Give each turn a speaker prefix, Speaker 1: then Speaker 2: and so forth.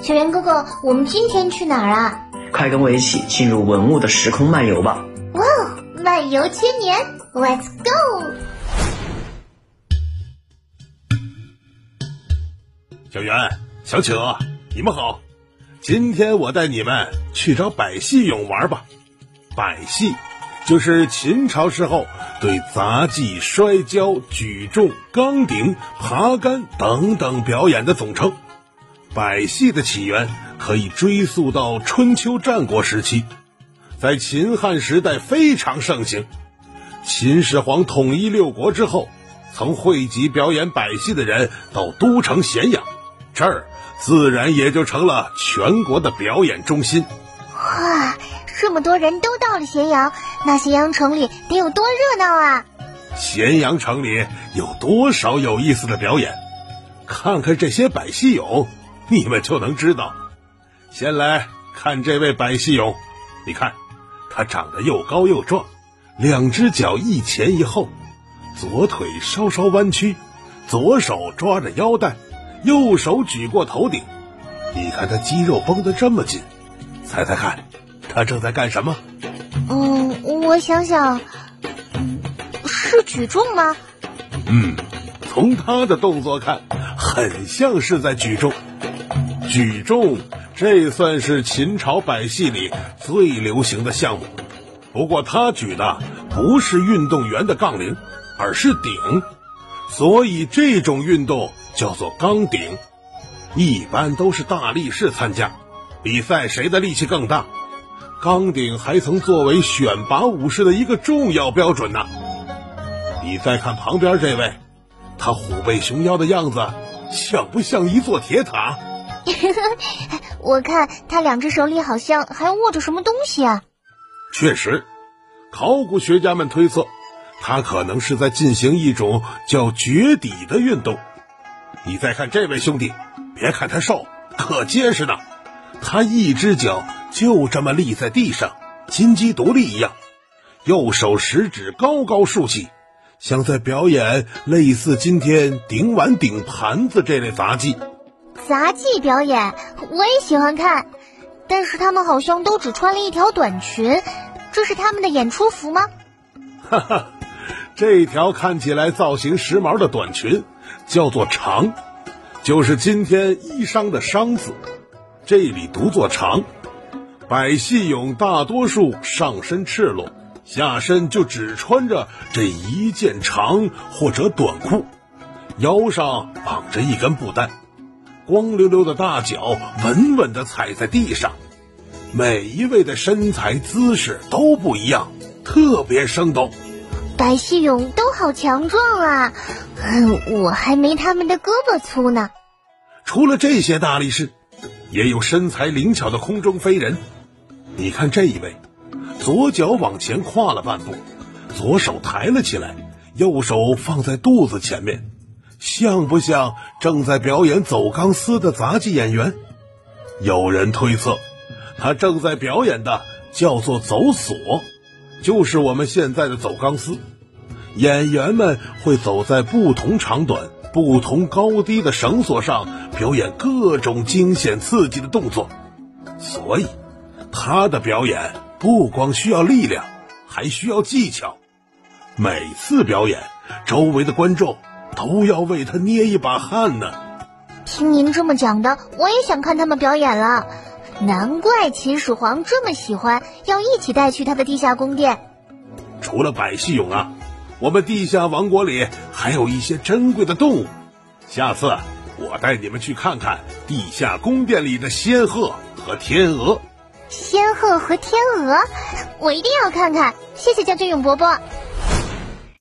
Speaker 1: 小圆哥哥，我们今天去哪儿啊？
Speaker 2: 快跟我一起进入文物的时空漫游吧！
Speaker 1: 哇哦，漫游千年，Let's go！
Speaker 3: 小圆、小企鹅，你们好，今天我带你们去找百戏俑玩吧。百戏就是秦朝时候对杂技、摔跤、举重、钢鼎、爬杆等等表演的总称。百戏的起源可以追溯到春秋战国时期，在秦汉时代非常盛行。秦始皇统一六国之后，曾汇集表演百戏的人到都城咸阳，这儿自然也就成了全国的表演中心。
Speaker 1: 哇，这么多人都到了咸阳，那咸阳城里得有多热闹啊！
Speaker 3: 咸阳城里有多少有意思的表演？看看这些百戏俑。你们就能知道。先来看这位百戏勇，你看，他长得又高又壮，两只脚一前一后，左腿稍稍弯曲，左手抓着腰带，右手举过头顶。你看他肌肉绷得这么紧，猜猜看，他正在干什么？
Speaker 1: 嗯，我想想，是举重吗？
Speaker 3: 嗯，从他的动作看，很像是在举重。举重，这算是秦朝百戏里最流行的项目。不过他举的不是运动员的杠铃，而是鼎，所以这种运动叫做钢鼎。一般都是大力士参加比赛，谁的力气更大？钢鼎还曾作为选拔武士的一个重要标准呢。你再看旁边这位，他虎背熊腰的样子，像不像一座铁塔？
Speaker 1: 我看他两只手里好像还握着什么东西啊！
Speaker 3: 确实，考古学家们推测，他可能是在进行一种叫掘底的运动。你再看这位兄弟，别看他瘦，可结实呢。他一只脚就这么立在地上，金鸡独立一样，右手食指高高竖起，像在表演类似今天顶碗、顶盘子这类杂技。
Speaker 1: 杂技表演我也喜欢看，但是他们好像都只穿了一条短裙，这是他们的演出服吗？
Speaker 3: 哈哈，这条看起来造型时髦的短裙叫做长，就是今天衣裳的裳字，这里读作长。百戏俑大多数上身赤裸，下身就只穿着这一件长或者短裤，腰上绑着一根布带。光溜溜的大脚稳稳地踩在地上，每一位的身材姿势都不一样，特别生动。
Speaker 1: 白细勇都好强壮啊，我还没他们的胳膊粗呢。
Speaker 3: 除了这些大力士，也有身材灵巧的空中飞人。你看这一位，左脚往前跨了半步，左手抬了起来，右手放在肚子前面。像不像正在表演走钢丝的杂技演员？有人推测，他正在表演的叫做走索，就是我们现在的走钢丝。演员们会走在不同长短、不同高低的绳索上，表演各种惊险刺激的动作。所以，他的表演不光需要力量，还需要技巧。每次表演，周围的观众。都要为他捏一把汗呢。
Speaker 1: 听您这么讲的，我也想看他们表演了。难怪秦始皇这么喜欢，要一起带去他的地下宫殿。
Speaker 3: 除了百戏俑啊，我们地下王国里还有一些珍贵的动物。下次我带你们去看看地下宫殿里的仙鹤和天鹅。
Speaker 1: 仙鹤和天鹅，我一定要看看。谢谢将军勇伯伯。